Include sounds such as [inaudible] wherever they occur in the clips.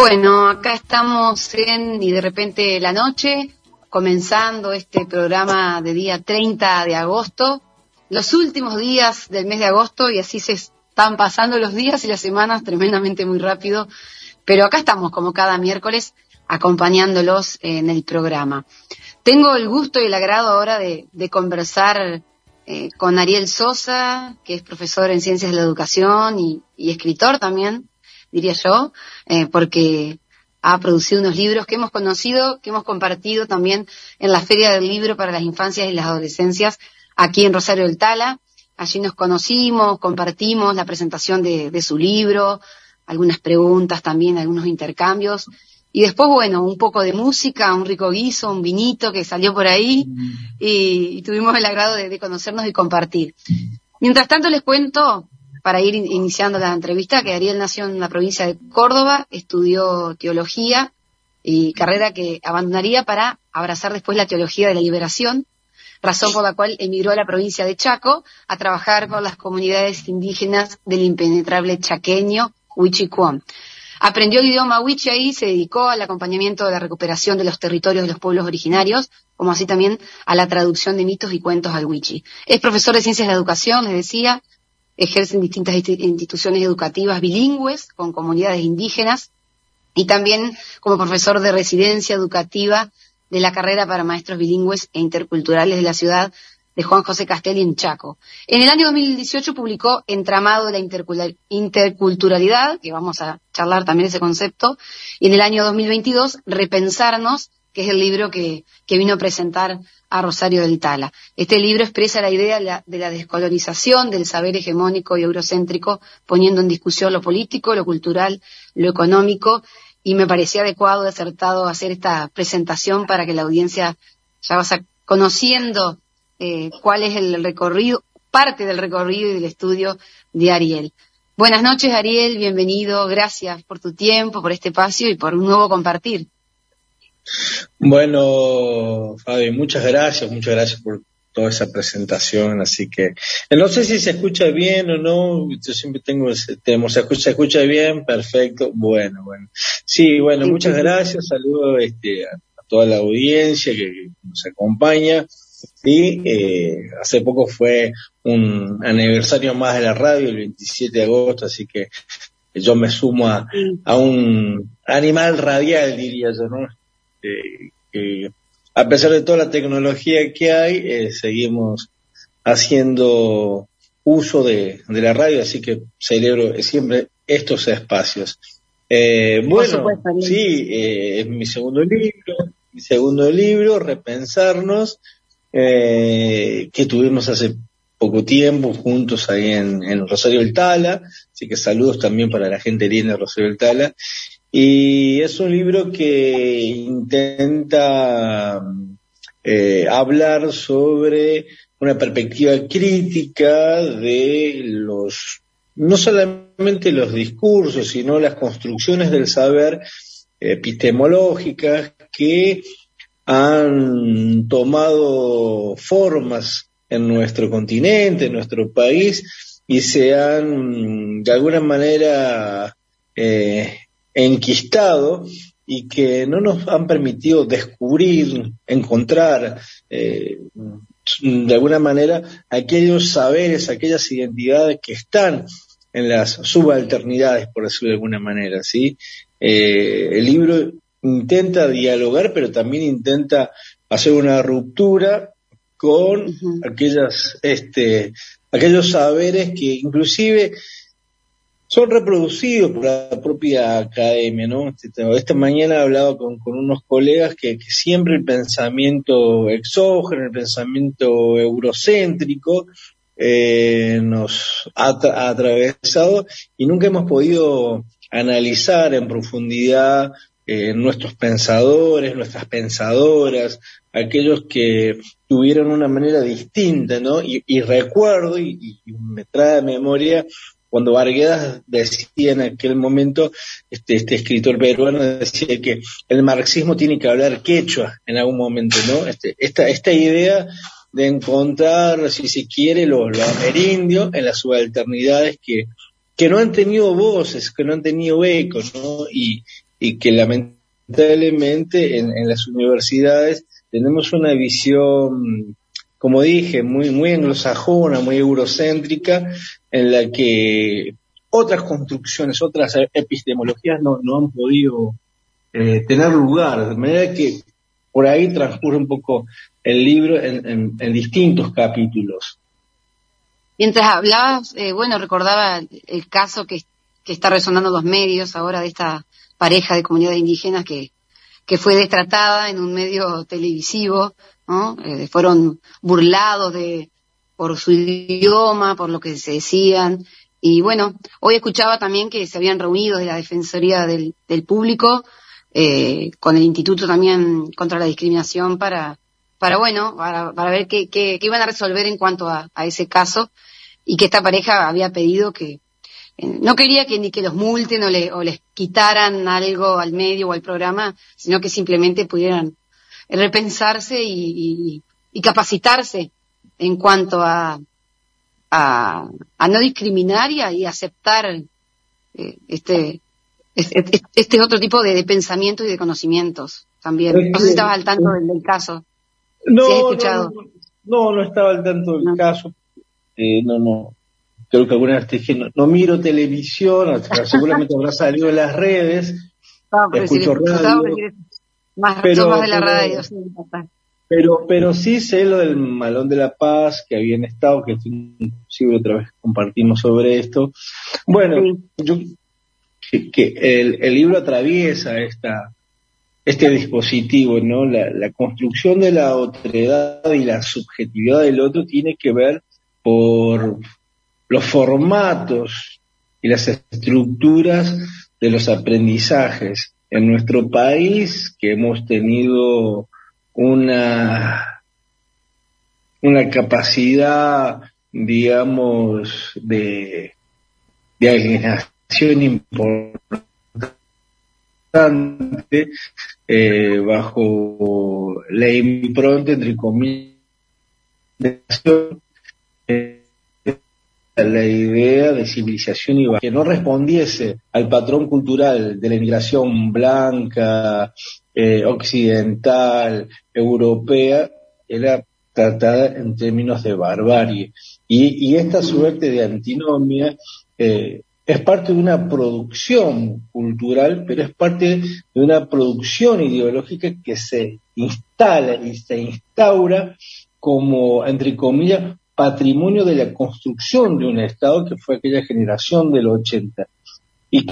Bueno, acá estamos en y de repente la noche, comenzando este programa de día 30 de agosto, los últimos días del mes de agosto y así se están pasando los días y las semanas tremendamente muy rápido, pero acá estamos como cada miércoles acompañándolos en el programa. Tengo el gusto y el agrado ahora de, conversar eh, con Ariel Sosa, que es profesor en Ciencias de la Educación y escritor también diría yo, eh, porque ha producido unos libros que hemos conocido, que hemos compartido también en la Feria del Libro para las Infancias y las Adolescencias aquí en Rosario del Tala. Allí nos conocimos, compartimos la presentación de, su libro, algunas preguntas también, algunos intercambios. Y después, bueno, un poco de música, un rico guiso, un vinito que salió por ahí mm. y, tuvimos el agrado de conocernos y compartir. Mientras tanto les cuento para ir iniciando la entrevista, que Ariel nació en la provincia de Córdoba, estudió teología y carrera que abandonaría para abrazar después la teología de la liberación, razón por la cual emigró a la provincia de Chaco a trabajar con las comunidades indígenas del impenetrable chaqueño Huichicuán. Aprendió el idioma Huichi y se dedicó al acompañamiento de la recuperación de los territorios de los pueblos originarios, como así también a la traducción de mitos y cuentos al Huichi. Es profesor de Ciencias de la Educación, les decía, ejerce en distintas instituciones educativas bilingües con comunidades indígenas y también como profesor de residencia educativa de la carrera para maestros bilingües e interculturales de la ciudad de Juan José Castelli en Chaco. En el año 2018 publicó Entramado de la Interculturalidad, que vamos a charlar también ese concepto, y en el año 2022 Repensarnos, que es el libro que, vino a presentar a Rosario del Tala. Este libro expresa la idea de la, descolonización del saber hegemónico y eurocéntrico, poniendo en discusión lo político, lo cultural, lo económico, y me parecía adecuado y acertado hacer esta presentación para que la audiencia ya vaya conociendo eh, cuál es el recorrido, parte del recorrido y del estudio de Ariel. Buenas noches, Ariel, bienvenido, gracias por tu tiempo, por este espacio y por un nuevo compartir. Bueno, Fabi, muchas gracias, muchas gracias por toda esa presentación, así que eh, no sé si se escucha bien o no, yo siempre tengo ese tema, se escucha, se escucha bien, perfecto, bueno, bueno. Sí, bueno, muchas gracias, saludo este, a, toda la audiencia que, nos acompaña. Y eh, hace poco fue un aniversario más de la radio, el 27 de agosto, así que yo me sumo a, a un animal radial, diría yo, ¿no? Que a pesar de toda la tecnología que hay, eh, seguimos haciendo uso de, la radio, así que celebro siempre estos espacios. Eh, bueno, sí, eh, es mi segundo libro, mi segundo libro, Repensarnos, que tuvimos hace poco tiempo juntos ahí en, Rosario del Tala, así que saludos también para la gente linda de Rosario del Tala. Y es un libro que intenta eh, hablar sobre una perspectiva crítica de los, no solamente los discursos, sino las construcciones del saber epistemológicas que han tomado formas en nuestro continente, en nuestro país, y se han de alguna manera eh, enquistado y que no nos han permitido descubrir, encontrar eh, de alguna manera aquellos saberes, aquellas identidades que están en las subalternidades, por decirlo de alguna manera, ¿sí? Eh, el libro intenta dialogar, pero también intenta hacer una ruptura con aquellas, este, aquellos saberes que inclusive son reproducidos por la propia academia, ¿no? Este, esta mañana he hablado con, unos colegas que, siempre el pensamiento exógeno, el pensamiento eurocéntrico, eh, nos ha, atravesado y nunca hemos podido analizar en profundidad eh, nuestros pensadores, nuestras pensadoras, aquellos que tuvieron una manera distinta, ¿no? Y, recuerdo, y, y, me trae a memoria cuando Vargas decía en aquel momento, este, este escritor peruano decía que el marxismo tiene que hablar quechua en algún momento, ¿no? Este, esta, esta idea de encontrar, si se quiere, lo, lo amerindio en las subalternidades que, que no han tenido voces, que no han tenido eco, ¿no? Y, y que lamentablemente en, en las universidades tenemos una visión como dije, muy, anglosajona, muy eurocéntrica, en la que otras construcciones, otras epistemologías no, han podido eh, tener lugar, de manera que por ahí transcurre un poco el libro en, en, distintos capítulos. Mientras hablabas, eh, bueno, recordaba el caso que, que está resonando los medios ahora de esta pareja de comunidades indígenas que, que fue destratada en un medio televisivo eh, fueron burlados de, por su idioma, por lo que se decían. Y bueno, hoy escuchaba también que se habían reunido de la Defensoría del, Público eh, con el Instituto también contra la Discriminación para, para bueno, para, para ver qué, qué, iban a resolver en cuanto a, ese caso y que esta pareja había pedido que no quería que ni que los multen o, le, o les quitaran algo al medio o al programa, sino que simplemente pudieran repensarse y, capacitarse en cuanto a, a, no discriminar y, aceptar eh, este, este, este, otro tipo de, pensamientos y de conocimientos también. No sé si estabas al tanto del, caso. No, No, no, estaba al tanto del caso. Eh, no, no. Creo que alguna vez te dije, no, miro televisión, seguramente habrá salido en las redes. escucho radio. Más, pero, de la radio, pero, pero sí sé lo del Malón de la Paz, que habían estado, que inclusive otra vez compartimos sobre esto. Bueno, yo que, el, el, libro atraviesa esta este dispositivo, ¿no? La, la construcción de la otredad y la subjetividad del otro tiene que ver por los formatos y las estructuras de los aprendizajes en nuestro país, que hemos tenido una, una capacidad, digamos, de, de alienación importante eh, bajo la impronta, entre comillas, la idea de civilización y que no respondiese al patrón cultural de la inmigración blanca, eh, occidental, europea, era tratada en términos de barbarie. Y, esta suerte de antinomia eh, es parte de una producción cultural, pero es parte de una producción ideológica que se instala y se instaura como, entre comillas, patrimonio de la construcción de un Estado que fue aquella generación del 80. Y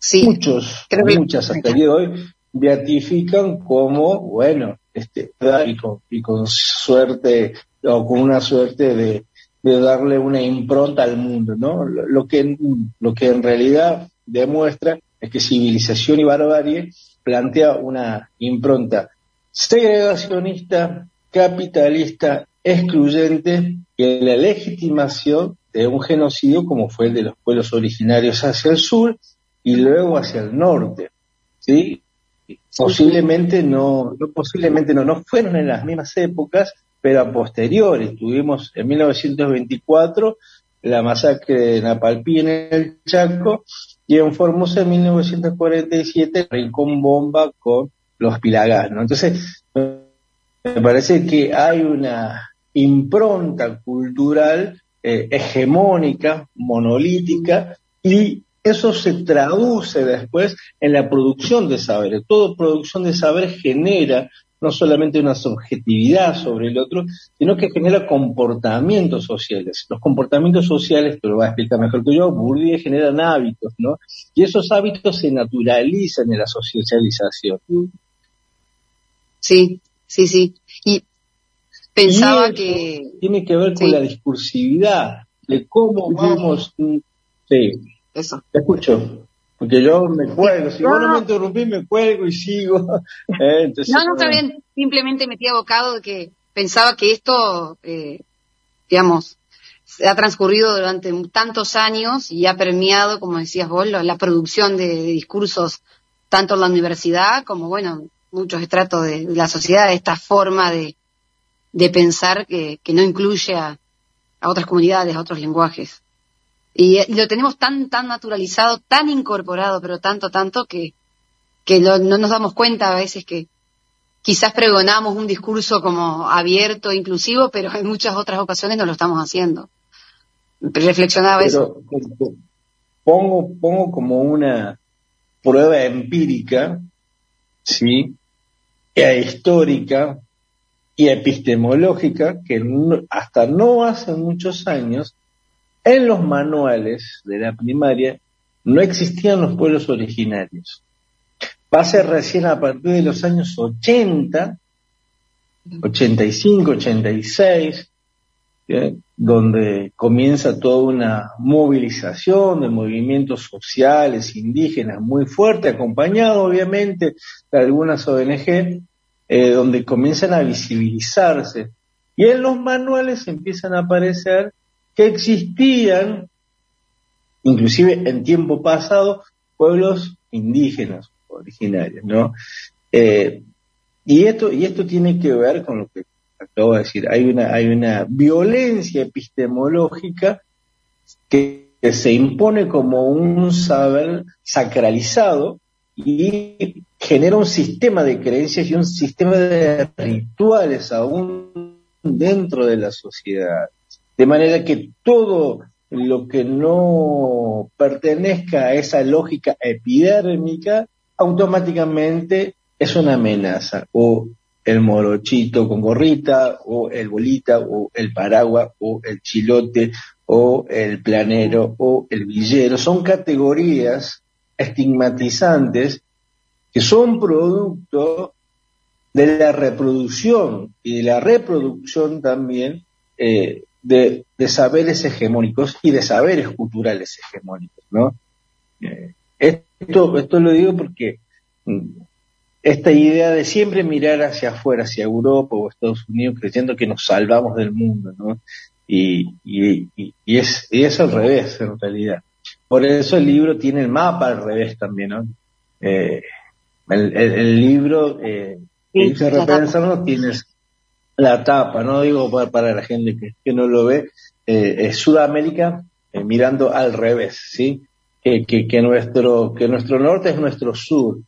sí, muchos, muchas hasta el día de hoy beatifican como, bueno, este, y con, y con suerte, o con una suerte de, de darle una impronta al mundo, ¿no? Lo, que, lo que en realidad demuestra es que civilización y barbarie plantea una impronta segregacionista, capitalista, excluyente, que la legitimación de un genocidio como fue el de los pueblos originarios hacia el sur y luego hacia el norte. ¿sí? Posiblemente no, no, posiblemente no, no fueron en las mismas épocas, pero a posteriori. Tuvimos en 1924 la masacre de Napalpí en el Chaco y en Formosa en 1947 Rincón Bomba con los Pilagás, ¿no? Entonces, me parece que hay una impronta cultural eh, hegemónica, monolítica, y eso se traduce después en la producción de saberes. Toda producción de saber genera no solamente una subjetividad sobre el otro, sino que genera comportamientos sociales. Los comportamientos sociales, te lo va a explicar mejor que yo, Bourdieu generan hábitos, ¿no? Y esos hábitos se naturalizan en la socialización. Sí, sí, sí. Y pensaba que... Tiene que ver con la discursividad, de cómo vamos... Mm, sí. Eso. Te escucho. Porque yo me cuelgo, si vos no me interrumpís, me cuelgo y sigo. [laughs] Eh, no, no, está bien. Simplemente me metí abocado de que pensaba que esto, eh, digamos, ha transcurrido durante tantos años y ha permeado, como decías vos, la, producción de, de, discursos tanto en la universidad como, bueno, muchos estratos de, la sociedad, esta forma de, de pensar que, que, no incluye a, a, otras comunidades, a otros lenguajes. Y, lo tenemos tan, tan naturalizado, tan incorporado, pero tanto, tanto que, que no nos damos cuenta a veces que quizás pregonamos un discurso como abierto, inclusivo, pero en muchas otras ocasiones no lo estamos haciendo. Reflexionaba eso. Pongo, pongo como una prueba empírica, ¿sí? E histórica y epistemológica que hasta no hace muchos años en los manuales de la primaria no existían los pueblos originarios. Va a ser recién a partir de los años 80, 85, 86, donde comienza toda una movilización de movimientos sociales indígenas muy fuerte, acompañado obviamente de algunas ONG, eh, donde comienzan a visibilizarse. Y en los manuales empiezan a aparecer que existían, inclusive en tiempo pasado, pueblos indígenas originarios, ¿no? Eh, y esto, y esto tiene que ver con lo que acabo de decir, hay una, hay una violencia epistemológica que, se impone como un saber sacralizado y genera un sistema de creencias y un sistema de rituales aún dentro de la sociedad. De manera que todo lo que no pertenezca a esa lógica epidérmica automáticamente es una amenaza o el morochito con gorrita o el bolita o el paraguas o el chilote o el planero o el villero. Son categorías estigmatizantes que son producto de la reproducción y de la reproducción también eh, de, saberes hegemónicos y de saberes culturales hegemónicos, ¿no? Eh, esto, esto lo digo porque mm, esta idea de siempre mirar hacia afuera, hacia Europa o Estados Unidos, creyendo que nos salvamos del mundo, ¿no? Y, y, y, es, y es al revés, en realidad. Por eso el libro tiene el mapa al revés también, ¿no? Eh, el, el, libro eh, que dice repensarnos tienes la tapa, no digo para, la gente que, que, no lo ve, eh, es Sudamérica eh, mirando al revés, ¿sí? Que, que, que, nuestro, que nuestro norte es nuestro sur,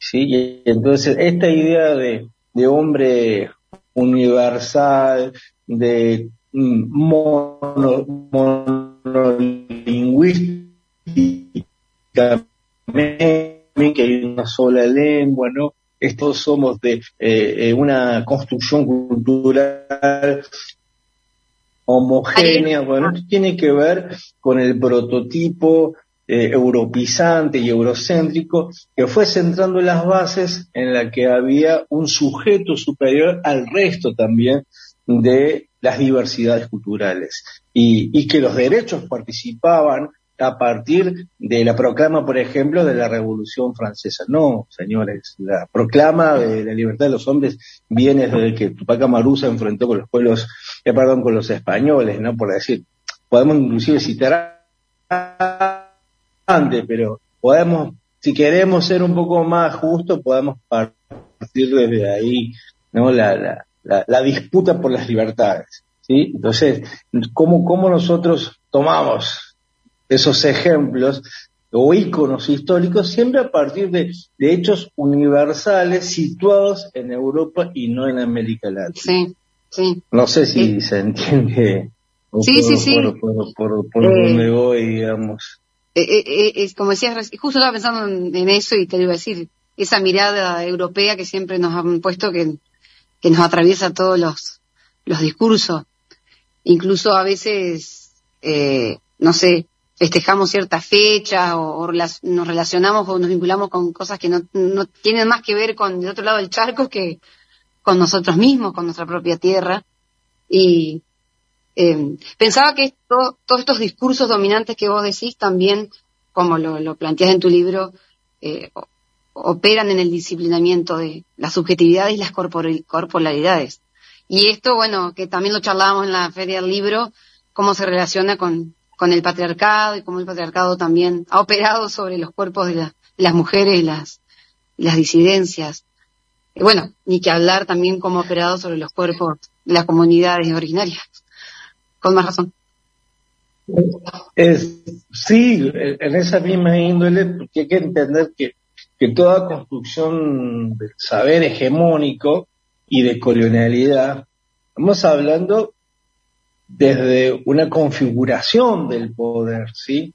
¿sí? Y entonces esta idea de, de hombre universal, de mm, mono, monolingüística, que hay una sola lengua, ¿no? Estos somos de eh, eh, una construcción cultural homogénea, bueno, esto tiene que ver con el prototipo eh, europizante y eurocéntrico que fue centrando las bases en la que había un sujeto superior al resto también de las diversidades culturales y, y que los derechos participaban a partir de la proclama, por ejemplo, de la Revolución Francesa. No, señores, la proclama de la libertad de los hombres viene desde que Tupac Amaru se enfrentó con los pueblos, eh, perdón, con los españoles, ¿no? Por decir, podemos inclusive citar pero podemos, si queremos ser un poco más justos, podemos partir desde ahí, ¿no? La, la, la, la disputa por las libertades, ¿sí? Entonces, ¿cómo, cómo nosotros tomamos esos ejemplos o íconos históricos siempre a partir de, hechos universales situados en Europa y no en América Latina. Sí, sí. No sé si se entiende sí, sí, sí. por, por, por, eh, voy, digamos. Eh, eh, es como decías, justo estaba pensando en, eso y te iba a decir, esa mirada europea que siempre nos han puesto que, que nos atraviesa todos los, los discursos. Incluso a veces, no sé, festejamos ciertas fechas o, nos relacionamos o nos vinculamos con cosas que no, no, tienen más que ver con el otro lado del charco que con nosotros mismos, con nuestra propia tierra. Y eh, pensaba que todos estos discursos dominantes que vos decís también, como lo, planteas en tu libro, eh, operan en el disciplinamiento de las subjetividades y las corporalidades. Y esto, bueno, que también lo charlábamos en la Feria del Libro, cómo se relaciona con, el patriarcado y cómo el patriarcado también ha operado sobre los cuerpos de, las mujeres y las, disidencias. Y bueno, ni que hablar también cómo ha operado sobre los cuerpos de las comunidades originarias. Con más razón. Es, sí, en esa misma índole, porque hay que entender que, que toda construcción del saber hegemónico y de colonialidad, estamos hablando desde una configuración del poder, ¿sí?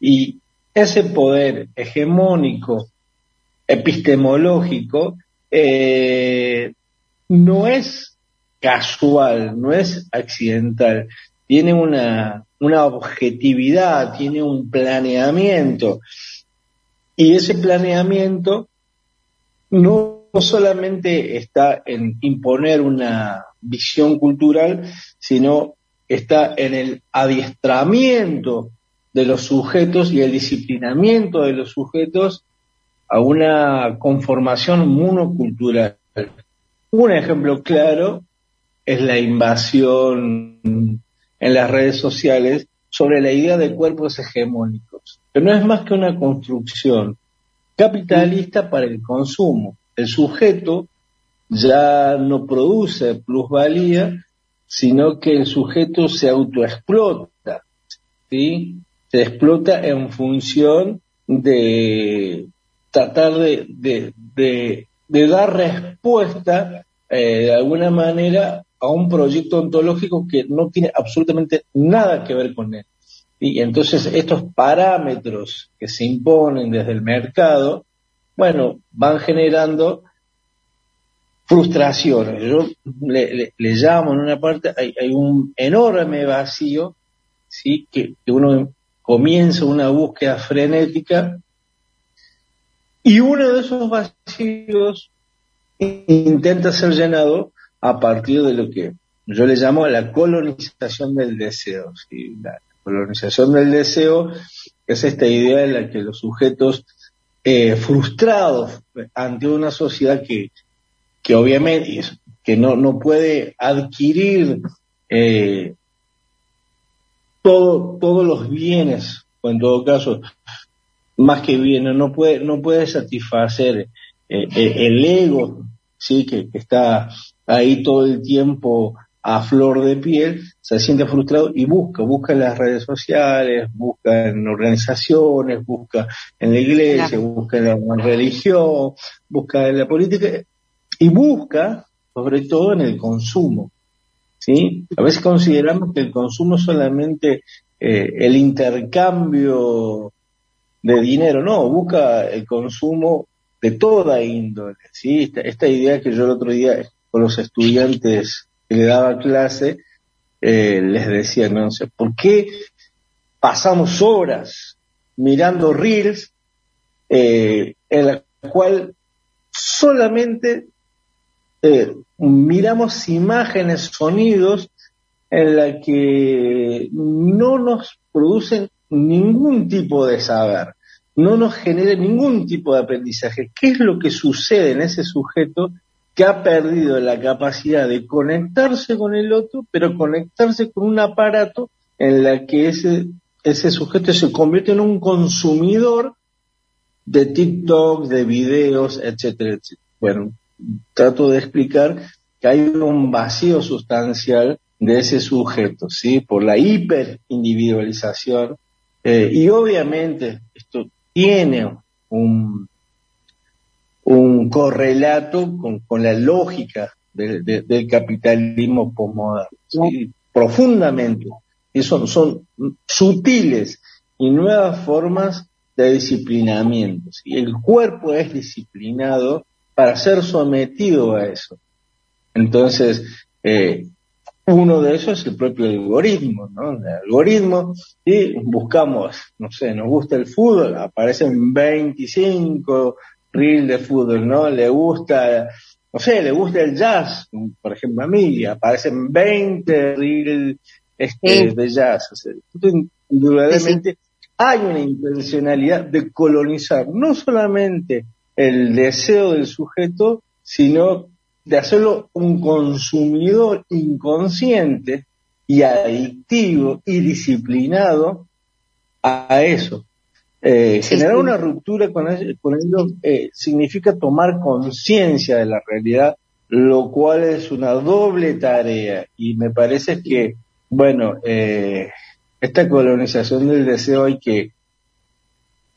Y ese poder hegemónico, epistemológico, eh, no es casual, no es accidental, tiene una, una objetividad, tiene un planeamiento. Y ese planeamiento no solamente está en imponer una visión cultural, sino está en el adiestramiento de los sujetos y el disciplinamiento de los sujetos a una conformación monocultural. Un ejemplo claro es la invasión en las redes sociales sobre la idea de cuerpos hegemónicos, que no es más que una construcción capitalista para el consumo. El sujeto ya no produce plusvalía, sino que el sujeto se autoexplota, ¿sí? Se explota en función de tratar de, de, dar respuesta eh, de alguna manera a un proyecto ontológico que no tiene absolutamente nada que ver con él. Y entonces estos parámetros que se imponen desde el mercado, bueno, van generando frustraciones. Yo le, llamo en una parte, hay, un enorme vacío, ¿sí? Que, uno comienza una búsqueda frenética y uno de esos vacíos intenta ser llenado a partir de lo que yo le llamo la colonización del deseo. La colonización del deseo es esta idea en la que los sujetos eh, frustrados ante una sociedad que que obviamente que no, no puede adquirir eh, todo, todos los bienes, o en todo caso, más que bienes, no puede, no puede satisfacer eh, el ego, sí, que, está ahí todo el tiempo a flor de piel, se siente frustrado y busca, busca en las redes sociales, busca en organizaciones, busca en la iglesia, busca en la religión, busca en la política, y busca, sobre todo, en el consumo. ¿sí? A veces consideramos que el consumo es solamente eh, el intercambio de dinero, no, busca el consumo de toda índole. ¿sí? Esta, idea que yo el otro día con los estudiantes que le daba clase, eh, les decía, no sé, ¿por qué pasamos horas mirando reels eh, en la cual solamente eh, miramos imágenes, sonidos en la que no nos producen ningún tipo de saber, no nos genera ningún tipo de aprendizaje. ¿Qué es lo que sucede en ese sujeto que ha perdido la capacidad de conectarse con el otro, pero conectarse con un aparato en la que ese, ese sujeto se convierte en un consumidor de TikTok, de videos, etcétera, etcétera. Bueno, trato de explicar que hay un vacío sustancial de ese sujeto, ¿sí? Por la hiperindividualización. Eh, y obviamente esto tiene un, un correlato con, con la lógica del capitalismo postmoderno, profundamente. Y son, son sutiles y nuevas formas de disciplinamiento. El cuerpo es disciplinado para ser sometido a eso. Entonces, eh, uno de esos es el propio algoritmo, ¿no? El algoritmo, y buscamos, no sé, nos gusta el fútbol, aparecen 25 reels de fútbol, ¿no? Le gusta, no sé, le gusta el jazz, por ejemplo a mí, aparecen 20 reels este, de jazz. O sea, indudablemente hay una intencionalidad de colonizar no solamente el deseo del sujeto, sino de hacerlo un consumidor inconsciente y adictivo y disciplinado a eso. Eh, generar una ruptura con, ello, eh, significa tomar conciencia de la realidad, lo cual es una doble tarea. Y me parece que, bueno, eh, esta colonización del deseo hay que,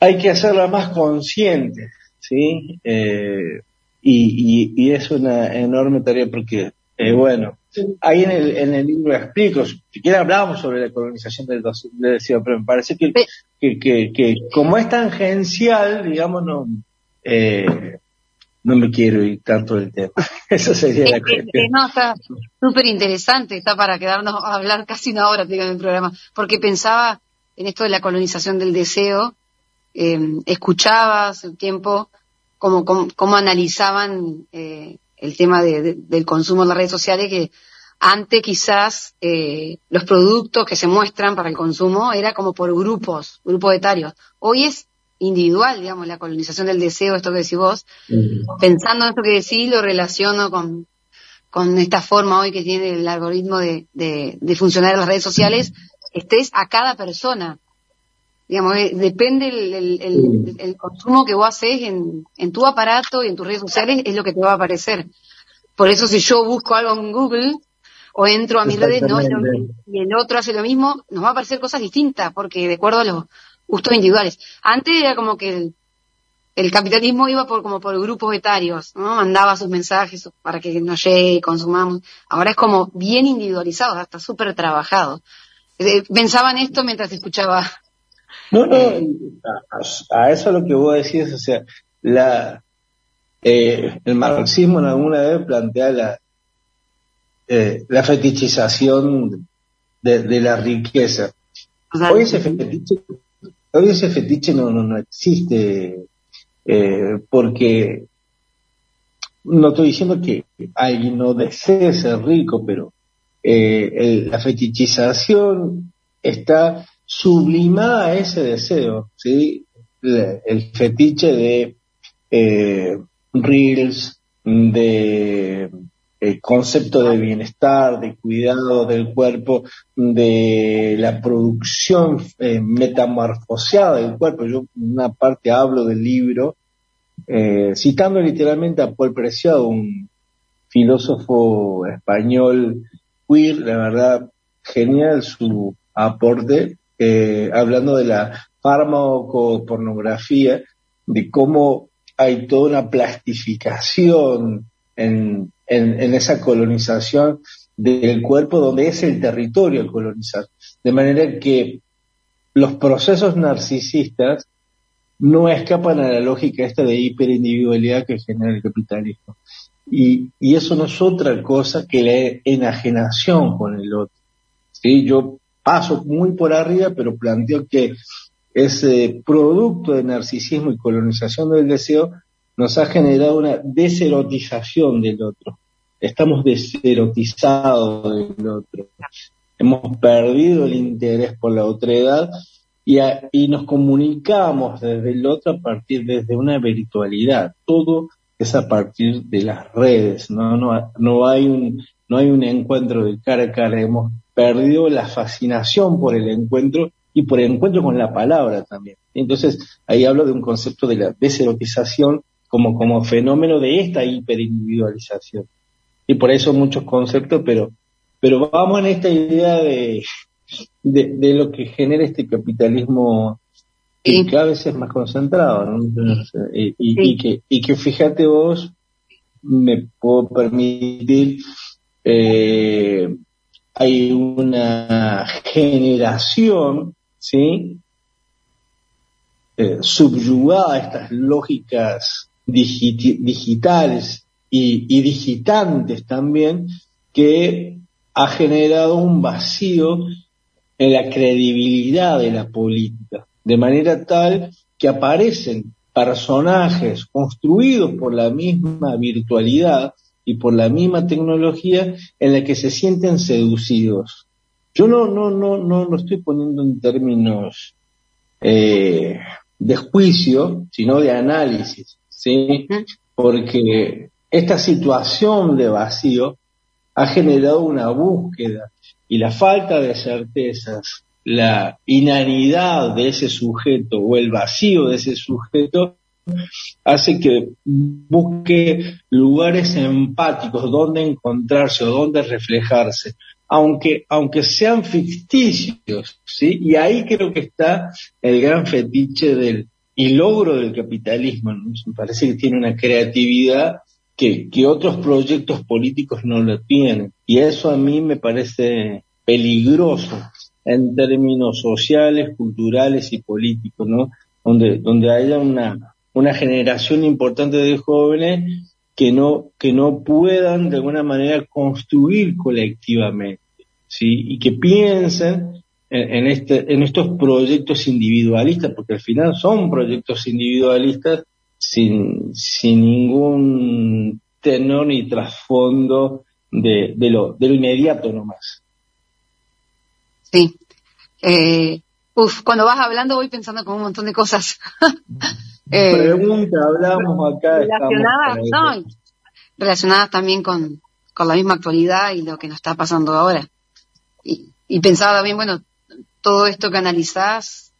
hay que hacerla más consciente, ¿sí? Eh, y, y, es una enorme tarea porque, eh, bueno, ahí en el, en el libro explico, si siquiera hablábamos sobre la colonización del, deseo, pero me parece que, que, que, que como es tangencial, digamos, no, eh, no me quiero ir tanto del tema. [laughs] Eso sería la cuestión. no, está súper interesante, está para quedarnos a hablar casi una hora en el programa, porque pensaba en esto de la colonización del deseo, eh, escuchaba hace un tiempo cómo, cómo, analizaban eh, el tema del consumo en las redes sociales, que antes quizás eh, los productos que se muestran para el consumo era como por grupos, grupos etarios. Hoy es individual, digamos, la colonización del deseo, esto que decís vos. Pensando en esto que decís, lo relaciono con, con esta forma hoy que tiene el algoritmo de, de, funcionar en las redes sociales, estés a cada persona. Digamos, eh, depende el, el, el, consumo que vos haces en, en tu aparato y en tus redes sociales, es lo que te va a aparecer. Por eso si yo busco algo en Google, o entro a mis redes, no, y el otro hace lo mismo, nos va a aparecer cosas distintas, porque de acuerdo a los, gustos individuales. Antes era como que el, capitalismo iba por como por grupos etarios, ¿no? Mandaba sus mensajes para que nos llegue y consumamos. Ahora es como bien individualizado, está súper trabajado. Eh, pensaba en esto mientras escuchaba. No, no, a, eso lo que vos decís, o sea, la, eh, el marxismo en alguna vez plantea la, eh, la fetichización de, la riqueza. Hoy ese fetiche Hoy ese fetiche no, no, existe eh, porque no estoy diciendo que alguien no desee ser rico, pero eh, la fetichización está sublimada ese deseo, ¿sí? El, fetiche de eh, reels, de el concepto de bienestar, de cuidado del cuerpo, de la producción eh, metamorfoseada del cuerpo. Yo una parte hablo del libro, eh, citando literalmente a Paul Preciado, un filósofo español queer, la verdad, genial su aporte, eh, hablando de la farmacopornografía, de cómo hay toda una plastificación en en, esa colonización del cuerpo donde es el territorio a colonizar. De manera que los procesos narcisistas no escapan a la lógica esta de hiperindividualidad que genera el capitalismo. Y, y eso no es otra cosa que la enajenación con el otro. ¿Sí? Yo paso muy por arriba, pero planteo que ese producto de narcisismo y colonización del deseo nos ha generado una deserotización del otro. Estamos deserotizados del otro. Hemos perdido el interés por la otredad y, y nos comunicamos desde el otro a partir desde una virtualidad. Todo es a partir de las redes, ¿no? No, no hay un, no hay un encuentro de cara a cara. Hemos perdido la fascinación por el encuentro y por el encuentro con la palabra también. Entonces, ahí hablo de un concepto de la deserotización como, como fenómeno de esta hiperindividualización. Y por eso muchos conceptos, pero, pero vamos en esta idea de, de, lo que genera este capitalismo que cada vez es más concentrado, y, y, que, y que fíjate vos, me puedo permitir, eh, hay una generación, ¿sí? Eh, subyugada a estas lógicas digitales y, digitantes también, que ha generado un vacío en la credibilidad de la política, de manera tal que aparecen personajes construidos por la misma virtualidad y por la misma tecnología en la que se sienten seducidos. Yo no, no, no, no lo estoy poniendo en términos eh, de juicio, sino de análisis. ¿sí? Porque esta situación de vacío ha generado una búsqueda y la falta de certezas, la inanidad de ese sujeto o el vacío de ese sujeto hace que busque lugares empáticos donde encontrarse o donde reflejarse, aunque, aunque sean ficticios, ¿sí? Y ahí creo que está el gran fetiche del, y logro del capitalismo. Me parece que tiene una creatividad que, que otros proyectos políticos no lo tienen. Y eso a mí me parece peligroso en términos sociales, culturales y políticos, ¿no? Donde, donde haya una, una generación importante de jóvenes que no, que no puedan de alguna manera construir colectivamente, ¿sí? Y que piensen en, este, en estos proyectos individualistas, porque al final son proyectos individualistas sin, sin ningún tenor ni trasfondo de, de, lo, de lo inmediato nomás. Sí. Eh, uf, cuando vas hablando voy pensando con un montón de cosas. [laughs] eh, Pregunta, hablamos acá. Relacionadas, relacionadas también con, con la misma actualidad y lo que nos está pasando ahora. Y, y pensaba también, bueno, todo esto que analizás,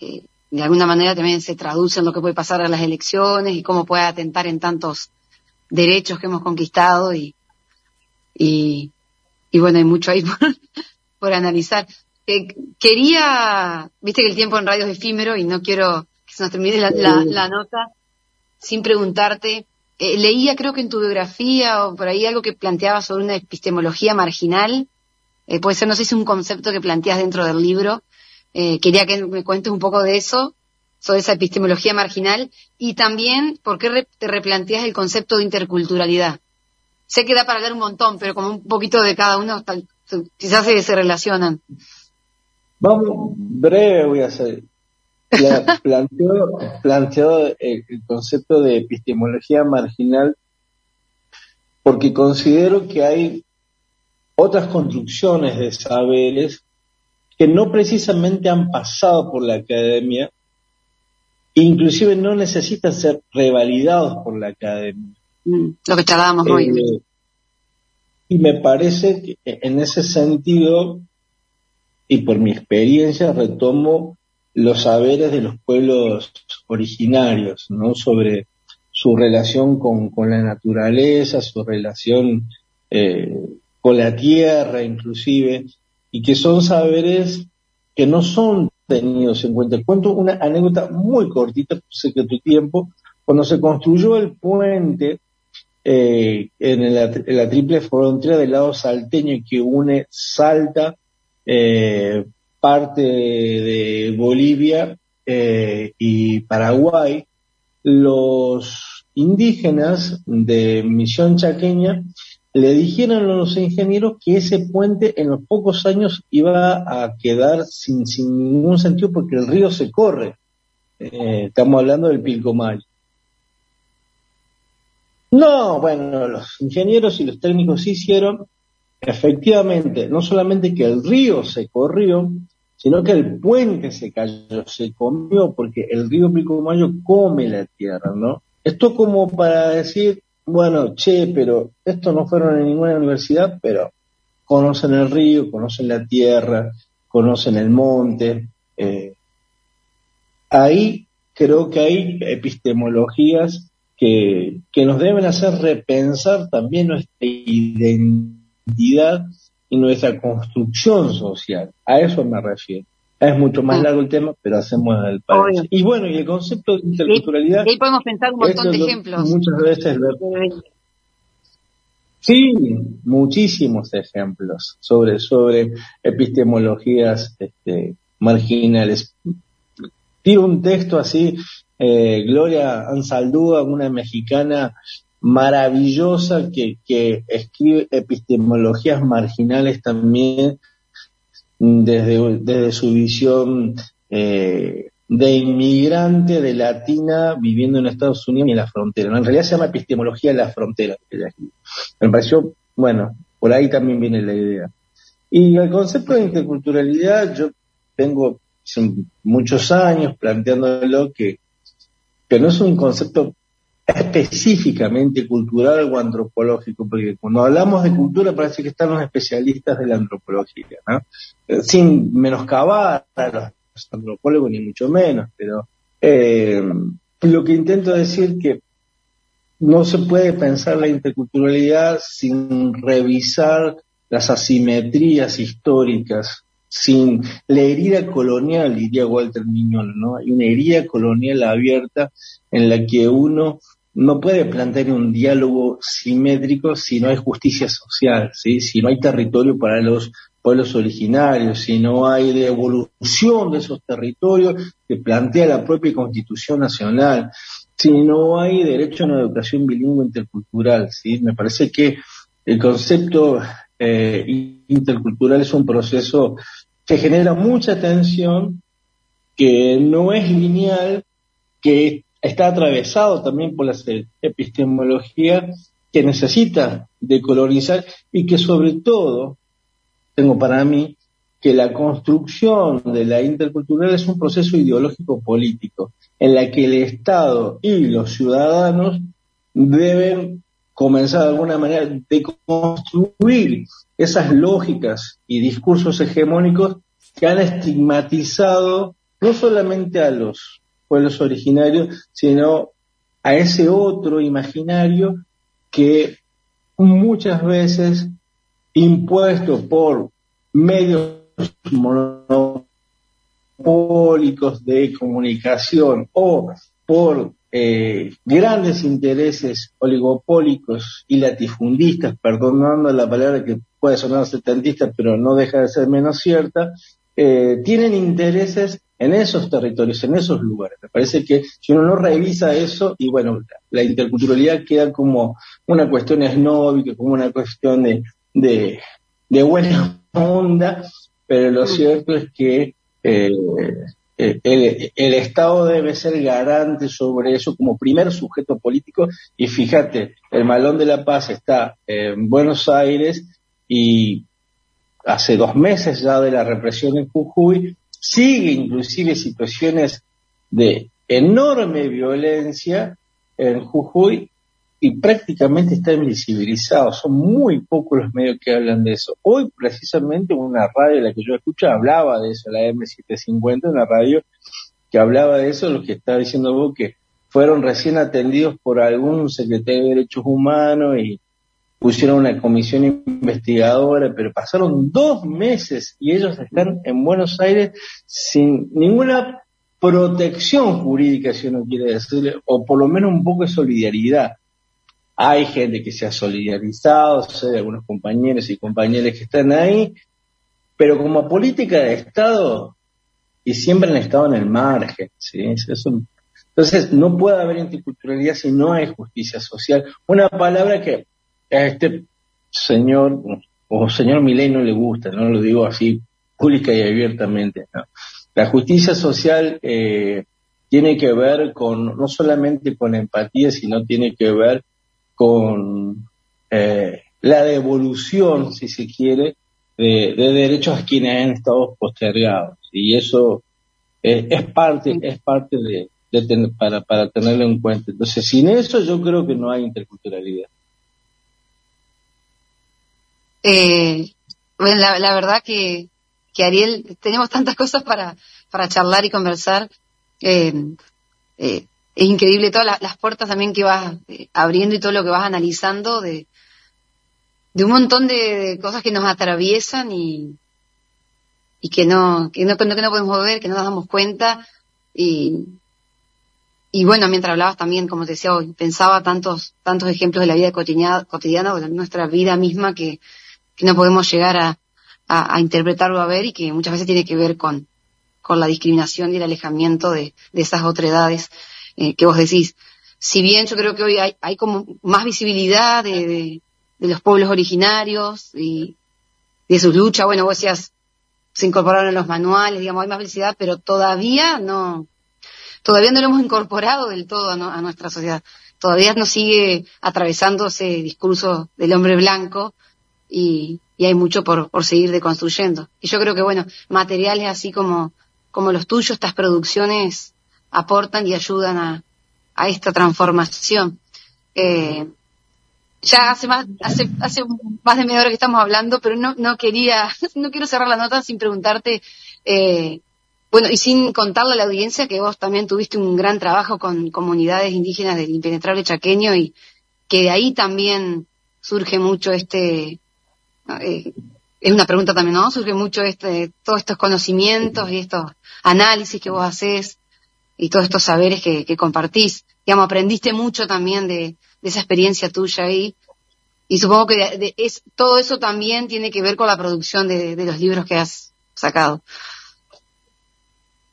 eh, de alguna manera también se traduce en lo que puede pasar a las elecciones y cómo puede atentar en tantos derechos que hemos conquistado y, y, y bueno, hay mucho ahí [laughs] por, por analizar. Eh, quería, viste que el tiempo en radio es efímero y no quiero que se nos termine la, la, nota sin preguntarte. Eh, leía, creo que en tu biografía o por ahí algo que planteaba sobre una epistemología marginal. Eh, puede ser, no sé si es un concepto que planteas dentro del libro. Eh, quería que me cuentes un poco de eso, sobre esa epistemología marginal y también por qué te replanteas el concepto de interculturalidad. Sé que da para hablar un montón, pero como un poquito de cada uno, tal, quizás se, relacionan. Vamos, breve voy a hacer. [laughs] planteo, el, concepto de epistemología marginal porque considero que hay otras construcciones de saberes que no precisamente han pasado por la academia, inclusive no necesitan ser revalidados por la academia. Mm, lo que charlábamos hoy. Eh, y me parece que en ese sentido, y por mi experiencia, retomo los saberes de los pueblos originarios, ¿no? Sobre su relación con, la naturaleza, su relación eh, con la tierra inclusive, y que son saberes que no son tenidos en cuenta. Cuento una anécdota muy cortita, sé que tu tiempo, cuando se construyó el puente eh, en, la, triple frontera del lado salteño que une Salta, eh, parte de Bolivia eh, y Paraguay, los indígenas de Misión Chaqueña le dijeron a los ingenieros que ese puente en los pocos años iba a quedar sin, sin ningún sentido porque el río se corre. estamos hablando del Pilcomayo. No, bueno, los ingenieros y los técnicos hicieron efectivamente, no solamente que el río se corrió, sino que el puente se cayó, se comió, porque el río Pilcomayo come la tierra, ¿no? Esto como para decir, bueno, che, pero esto no fueron en ninguna universidad, pero conocen el río, conocen la tierra, conocen el monte. Eh, ahí creo que hay epistemologías que, que nos deben hacer repensar también nuestra identidad y nuestra construcción social. A eso me refiero. Es mucho más largo el tema, pero hacemos el país. Y bueno, y el concepto de interculturalidad. ahí podemos pensar un montón de ejemplos. Muchas veces. Sí, muchísimos ejemplos sobre, sobre epistemologías este, marginales. Tiro un texto así eh, Gloria Ansaldúa, una mexicana maravillosa que, escribe epistemologías marginales también desde, desde su visión eh, de inmigrante, de latina, viviendo en Estados Unidos y en la frontera. En realidad se llama epistemología de la frontera. Me pareció, bueno, por ahí también viene la idea. Y el concepto de interculturalidad, yo tengo muchos años planteándolo que que no es un concepto específicamente cultural o antropológico, porque cuando hablamos de cultura parece que están los especialistas de la antropología, ¿no? Sin menoscabar a los antropólogos ni mucho menos, pero eh, lo que intento decir que no se puede pensar la interculturalidad sin revisar las asimetrías históricas, sin la herida colonial, diría Walter Miñón, ¿no? Hay una herida colonial abierta en la que uno no puede plantear un diálogo simétrico si no hay justicia social, si no hay territorio para los pueblos originarios, si no hay devolución de esos territorios que plantea la propia Constitución Nacional, si no hay derecho a una educación bilingüe intercultural. ¿sí? Me parece que el concepto eh, intercultural es un proceso que genera mucha tensión, que no es lineal, que está atravesado también por la epistemología que necesita decolonizar y que sobre todo, tengo para mí, que la construcción de la intercultural es un proceso ideológico político en la que el Estado y los ciudadanos deben comenzar de alguna manera de construir esas lógicas y discursos hegemónicos que han estigmatizado no solamente a los pueblos originarios, sino a ese otro imaginario que muchas veces impuesto por medios monopólicos de comunicación o por eh, grandes intereses oligopólicos y latifundistas, perdonando la palabra que puede sonar setentista, pero no deja de ser menos cierta, eh, tienen intereses en esos territorios, en esos lugares. Me parece que si uno no revisa eso, y bueno, la interculturalidad queda como una cuestión esnóbica, como una cuestión de, de, de buena onda, pero lo cierto es que eh, eh, el, Estado debe ser garante sobre eso como primer sujeto político y fíjate, el Malón de la Paz está en Buenos Aires y hace dos meses ya de la represión en Jujuy, sigue inclusive situaciones de enorme violencia en Jujuy y prácticamente está invisibilizado. Son muy pocos los medios que hablan de eso. Hoy precisamente una radio, la que yo escucho, hablaba de eso, la M750, una radio que hablaba de eso, lo que está diciendo vos, que fueron recién atendidos por algún secretario de Derechos Humanos y pusieron una comisión investigadora, pero pasaron dos meses y ellos están en Buenos Aires sin ninguna protección jurídica, si uno quiere decirle, o por lo menos un poco de solidaridad. Hay gente que se ha solidarizado, sé algunos compañeros y compañeras que están ahí, pero como política de Estado, y siempre han estado en el margen, ¿sí? entonces no puede haber interculturalidad si no hay justicia social. Una palabra que a este señor, o señor Milei no le gusta, no lo digo así pública y abiertamente. La justicia social eh, tiene que ver con, no solamente con empatía, sino tiene que ver con eh, la devolución, si se quiere, de, derechos a quienes han estado postergados. Y eso es, parte, es parte de, para, para tenerlo en cuenta. Entonces, sin eso yo creo que no hay interculturalidad. Eh, bueno, la, verdad que, Ariel, tenemos tantas cosas para, para charlar y conversar. Eh, eh, es increíble todas las, puertas también que vas eh, abriendo y todo lo que vas analizando de, un montón de, cosas que nos atraviesan y, que no, que no, que no podemos ver, que no nos damos cuenta. Y, y bueno, mientras hablabas también, como te decía hoy, pensaba tantos, tantos ejemplos de la vida cotidiana, cotidiana de nuestra vida misma que, que no podemos llegar a, a, a interpretarlo a ver y que muchas veces tiene que ver con, con la discriminación y el alejamiento de, de esas otredades eh, que vos decís. Si bien yo creo que hoy hay, hay como más visibilidad de, de, los pueblos originarios y de sus luchas, bueno, vos decías, se incorporaron en los manuales, digamos, hay más visibilidad, pero todavía no, todavía no lo hemos incorporado del todo a, nuestra sociedad. Todavía nos sigue atravesando ese discurso del hombre blanco y, y hay mucho por, por seguir deconstruyendo. Y yo creo que, bueno, materiales así como, como los tuyos, estas producciones aportan y ayudan a, a esta transformación. Eh, ya hace más, hace, hace más de media hora que estamos hablando, pero no, no quería, [laughs] no quiero cerrar la nota sin preguntarte, eh, bueno, y sin contarle a la audiencia que vos también tuviste un gran trabajo con comunidades indígenas del impenetrable chaqueño y que de ahí también surge mucho este, eh, es una pregunta también, ¿no? Surge mucho este, todos estos conocimientos y estos análisis que vos haces y todos estos saberes que, compartís. Digamos, aprendiste mucho también de, esa experiencia tuya ahí. Y supongo que es, todo eso también tiene que ver con la producción de, los libros que has sacado.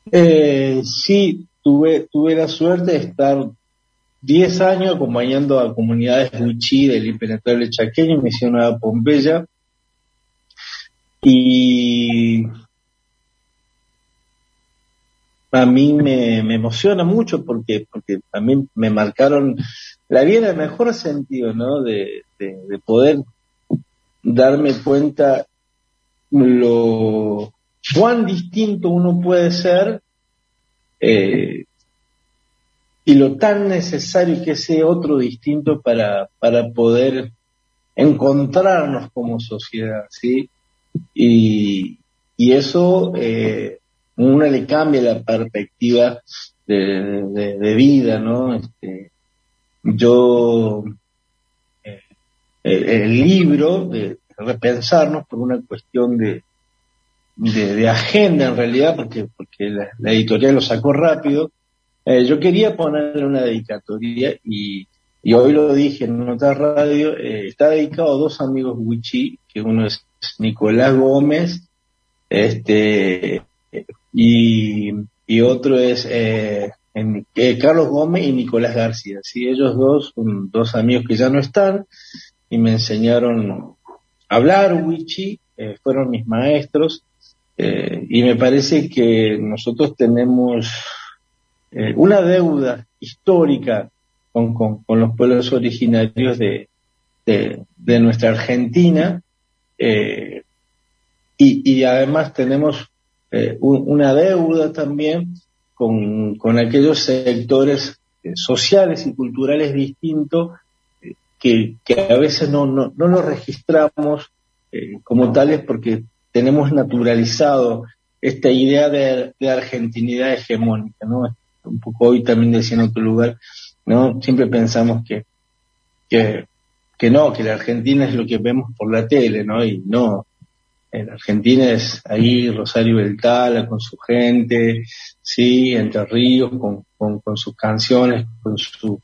Eh, sí, tuve, tuve la suerte de estar 10 años acompañando a comunidades Wichí del impenetrable chaqueño en Misión Nueva Pompeya. Y a mí me, emociona mucho porque, porque también me marcaron la vida en el mejor sentido, ¿no? De, de, poder darme cuenta lo cuán distinto uno puede ser eh, y lo tan necesario que ese otro distinto para, para poder encontrarnos como sociedad, ¿sí? Y, y eso eh, una le cambia la perspectiva de, vida, ¿no? Este, yo, eh, el, libro, de repensarnos por una cuestión de, de, agenda en realidad, porque, porque la, editorial lo sacó rápido, eh, yo quería ponerle una dedicatoria y, y hoy lo dije en otra radio, eh, está dedicado a dos amigos Wichi, que uno es Nicolás Gómez, este, y, otro es eh, eh, Carlos Gómez y Nicolás García. ¿sí? Ellos dos son dos amigos que ya no están y me enseñaron a hablar Wichi, eh, fueron mis maestros y me parece que nosotros tenemos una deuda histórica con, con, los pueblos originarios de, de nuestra Argentina eh, y, además tenemos eh, una deuda también con, con aquellos sectores eh, sociales y culturales distintos que, que, a veces no, no, no los registramos como tales porque tenemos naturalizado esta idea de, de, argentinidad hegemónica, ¿no? Un poco hoy también decía en otro lugar, ¿no? Siempre pensamos que, que, que no, que la Argentina es lo que vemos por la tele, ¿no? Y no, en Argentina es ahí Rosario Beltala con su gente, sí, Entre Ríos con, con, sus canciones, con su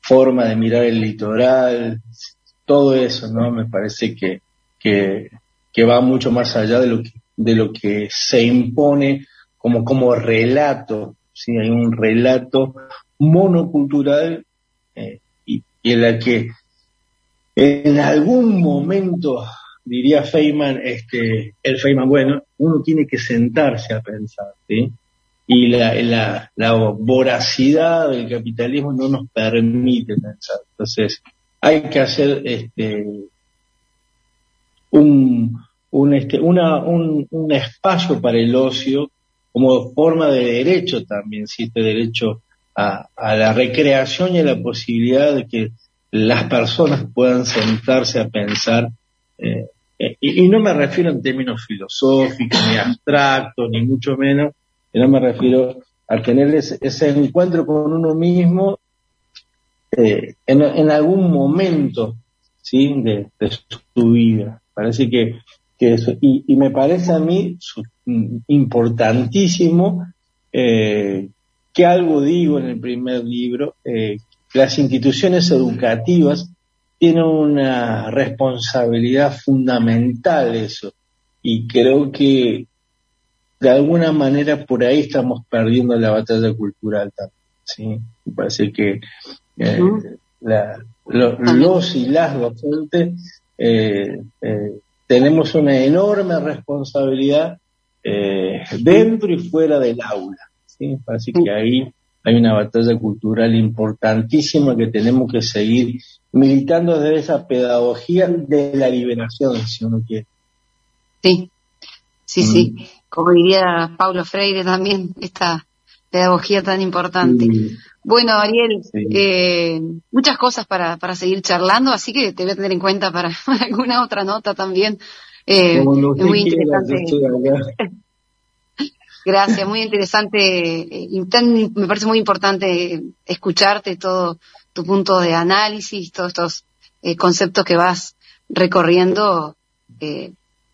forma de mirar el litoral, todo eso, ¿no? Me parece que, que, que va mucho más allá de lo que, de lo que se impone como, como relato, sí, hay un relato monocultural eh, y, y en la que en algún momento diría Feynman, este, el Feynman, bueno, uno tiene que sentarse a pensar, ¿sí? Y la, la, la voracidad del capitalismo no nos permite pensar. Entonces, hay que hacer este, un, un, este, una, un, un espacio para el ocio como forma de derecho también, ¿sí? este derecho a, a la recreación y a la posibilidad de que las personas puedan sentarse a pensar eh, eh, y, no me refiero en términos filosóficos, ni abstractos, ni mucho menos, no me refiero a tener ese, encuentro con uno mismo eh, en, algún momento ¿sí? de, su vida. Parece que, que eso, y, me parece a mí importantísimo eh, que algo digo en el primer libro, las instituciones educativas tiene una responsabilidad fundamental eso. Y creo que de alguna manera por ahí estamos perdiendo la batalla cultural también. ¿sí? Me parece que eh, los y las docentes eh, eh, tenemos una enorme responsabilidad dentro y fuera del aula. ¿sí? Me parece que ahí hay una batalla cultural importantísima que tenemos que seguir militando desde esa pedagogía de la liberación, si uno quiere. Sí, sí, sí. Mm. Como diría Paulo Freire también, esta pedagogía tan importante. Bueno, Ariel, eh, muchas cosas para, para seguir charlando, así que te voy a tener en cuenta para, [laughs] alguna otra nota también. Eh, muy interesante. [laughs] Gracias, muy interesante. Eh, me parece muy importante escucharte todo tu punto de análisis, todos estos eh, conceptos que vas recorriendo eh,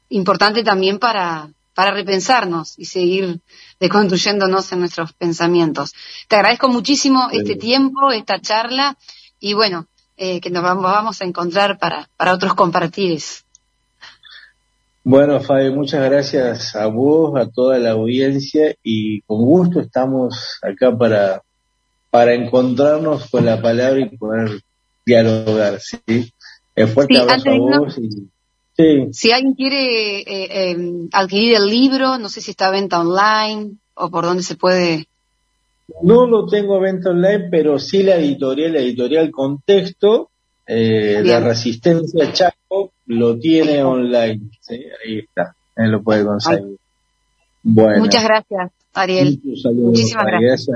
importante también para, para repensarnos y seguir deconstruyéndonos en nuestros pensamientos. Te agradezco muchísimo este tiempo, esta charla y bueno, eh, que nos vamos a encontrar para, para otros compartires. Bueno, Fabi, muchas gracias a vos, a toda la audiencia y con gusto estamos acá para, para encontrarnos con la palabra y poder dialogar, ¿sí? Fuerte abrazo a vos y si alguien quiere eh, em, adquirir el libro, no sé si está a venta online o por dónde se puede. No lo tengo a venta online, pero sí la editorial, la editorial Contexto, eh, de Resistencia Chaco, lo tiene online. Ahí está, él lo puede conseguir. Bueno. Muchas gracias, Ariel. Muchísimas gracias.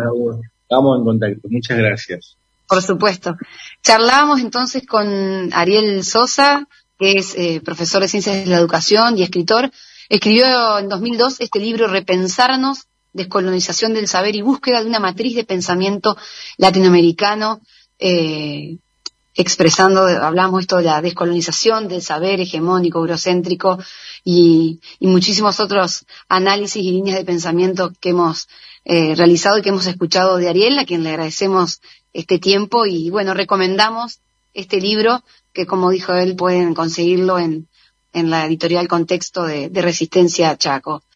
Estamos en contacto. Muchas gracias. Por supuesto. Charlábamos entonces con Ariel Sosa, que es eh, profesor de Ciencias de la Educación y escritor, escribió en 2002 este libro Repensarnos, descolonización del saber y búsqueda de una matriz de pensamiento latinoamericano, eh, expresando, hablamos esto de la descolonización del saber hegemónico, eurocéntrico y, muchísimos otros análisis y líneas de pensamiento que hemos eh, realizado y que hemos escuchado de Ariel, a quien le agradecemos este tiempo y bueno, recomendamos este libro que como dijo él pueden conseguirlo en, en la editorial Contexto de, de Resistencia Chaco.